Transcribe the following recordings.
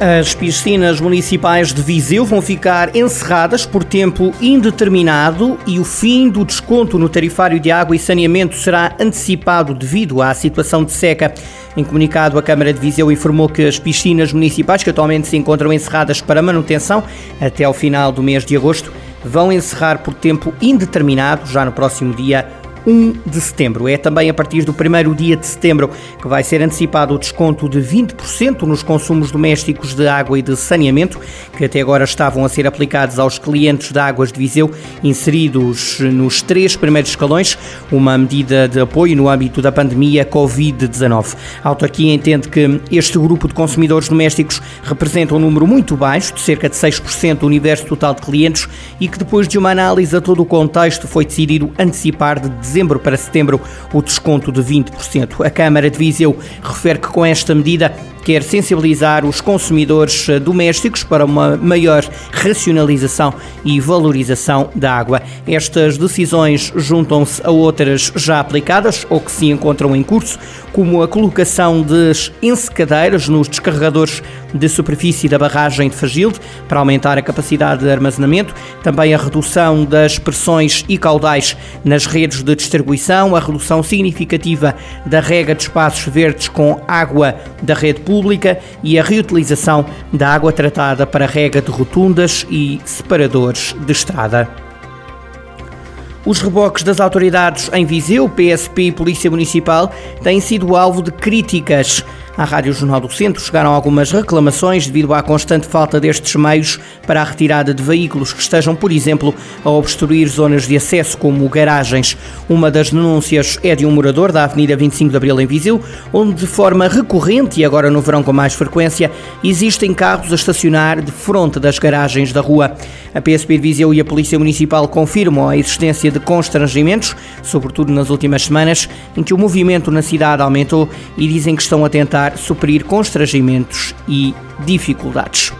As piscinas municipais de Viseu vão ficar encerradas por tempo indeterminado e o fim do desconto no tarifário de água e saneamento será antecipado devido à situação de seca. Em comunicado, a Câmara de Viseu informou que as piscinas municipais, que atualmente se encontram encerradas para manutenção até ao final do mês de agosto, vão encerrar por tempo indeterminado já no próximo dia 1 de setembro. É também a partir do primeiro dia de setembro que vai ser antecipado o desconto de 20% nos consumos domésticos de água e de saneamento, que até agora estavam a ser aplicados aos clientes de Águas de Viseu, inseridos nos três primeiros escalões, uma medida de apoio no âmbito da pandemia Covid-19. A autarquia entende que este grupo de consumidores domésticos representa um número muito baixo, de cerca de 6% do universo total de clientes, e que depois de uma análise a todo o contexto foi decidido antecipar de dezembro para setembro o desconto de 20%. A Câmara de Viseu refere que com esta medida quer sensibilizar os consumidores eh, domésticos para uma maior racionalização e valorização da água. Estas decisões juntam-se a outras já aplicadas ou que se encontram em curso, como a colocação de ensecadeiras nos descarregadores de superfície da barragem de Fagilde para aumentar a capacidade de armazenamento, também a redução das pressões e caudais nas redes de distribuição, a redução significativa da rega de espaços verdes com água da rede pública pública e a reutilização da água tratada para rega de rotundas e separadores de estrada. Os reboques das autoridades em Viseu, PSP e Polícia Municipal têm sido alvo de críticas. À Rádio Jornal do Centro chegaram algumas reclamações devido à constante falta destes meios para a retirada de veículos que estejam, por exemplo, a obstruir zonas de acesso como garagens. Uma das denúncias é de um morador da Avenida 25 de Abril em Viseu, onde de forma recorrente e agora no verão com mais frequência, existem carros a estacionar de fronte das garagens da rua. A PSP de Viseu e a Polícia Municipal confirmam a existência de constrangimentos, sobretudo nas últimas semanas, em que o movimento na cidade aumentou e dizem que estão a tentar suprir constrangimentos e dificuldades.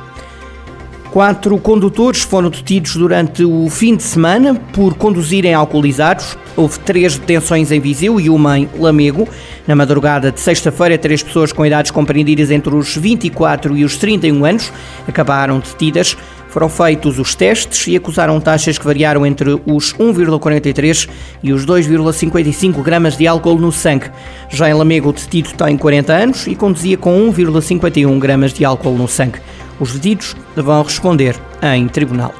Quatro condutores foram detidos durante o fim de semana por conduzirem alcoolizados. Houve três detenções em Viseu e uma em Lamego. Na madrugada de sexta-feira, três pessoas com idades compreendidas entre os 24 e os 31 anos acabaram detidas. Foram feitos os testes e acusaram taxas que variaram entre os 1,43 e os 2,55 gramas de álcool no sangue. Já em Lamego, o detido tem 40 anos e conduzia com 1,51 gramas de álcool no sangue. Os detidos vão responder em tribunal.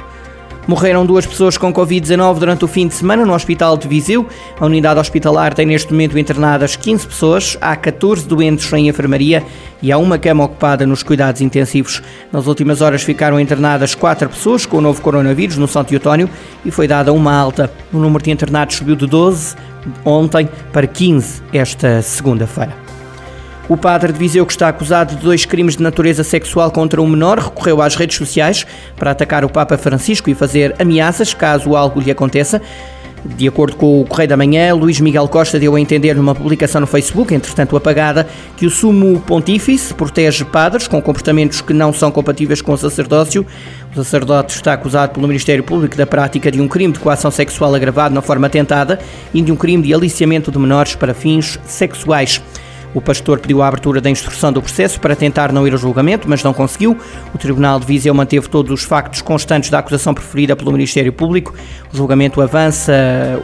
Morreram duas pessoas com Covid-19 durante o fim de semana no Hospital de Viseu. A unidade hospitalar tem neste momento internadas 15 pessoas, há 14 doentes em enfermaria e há uma cama ocupada nos cuidados intensivos. Nas últimas horas ficaram internadas 4 pessoas com o novo coronavírus no São Teotónio e foi dada uma alta. O número de internados subiu de 12 ontem para 15 esta segunda-feira. O padre de Viseu, que está acusado de dois crimes de natureza sexual contra um menor, recorreu às redes sociais para atacar o Papa Francisco e fazer ameaças caso algo lhe aconteça. De acordo com o Correio da Manhã, Luís Miguel Costa deu a entender numa publicação no Facebook, entretanto apagada, que o sumo pontífice protege padres com comportamentos que não são compatíveis com o sacerdócio. O sacerdote está acusado pelo Ministério Público da prática de um crime de coação sexual agravado na forma tentada e de um crime de aliciamento de menores para fins sexuais. O pastor pediu a abertura da instrução do processo para tentar não ir ao julgamento, mas não conseguiu. O Tribunal de Viseu manteve todos os factos constantes da acusação preferida pelo Ministério Público. O julgamento avança.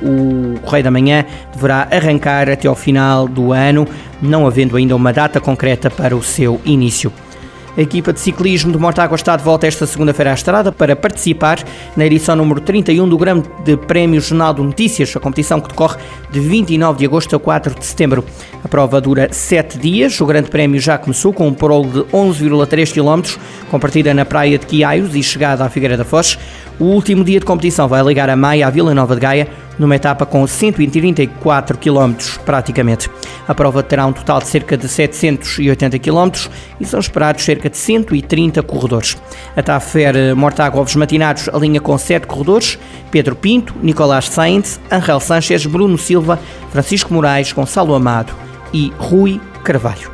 O Correio da Manhã deverá arrancar até ao final do ano, não havendo ainda uma data concreta para o seu início. A equipa de ciclismo de Mortágua está de volta esta segunda-feira à estrada para participar na edição número 31 do Grande de Prémio Jornal de Notícias, a competição que decorre de 29 de agosto a 4 de setembro. A prova dura 7 dias, o Grande Prémio já começou com um prolo de 11,3 km, com partida na praia de Quiaios e chegada à Figueira da Foz. O último dia de competição vai ligar a Maia à Vila Nova de Gaia, numa etapa com 134 km praticamente. A prova terá um total de cerca de 780 km e são esperados cerca de 130 corredores. A TAFER Mortágua Ovos Matinados alinha com 7 corredores, Pedro Pinto, Nicolás Sainz, Angel Sanchez, Bruno Silva, Francisco Moraes, Gonçalo Amado e Rui Carvalho.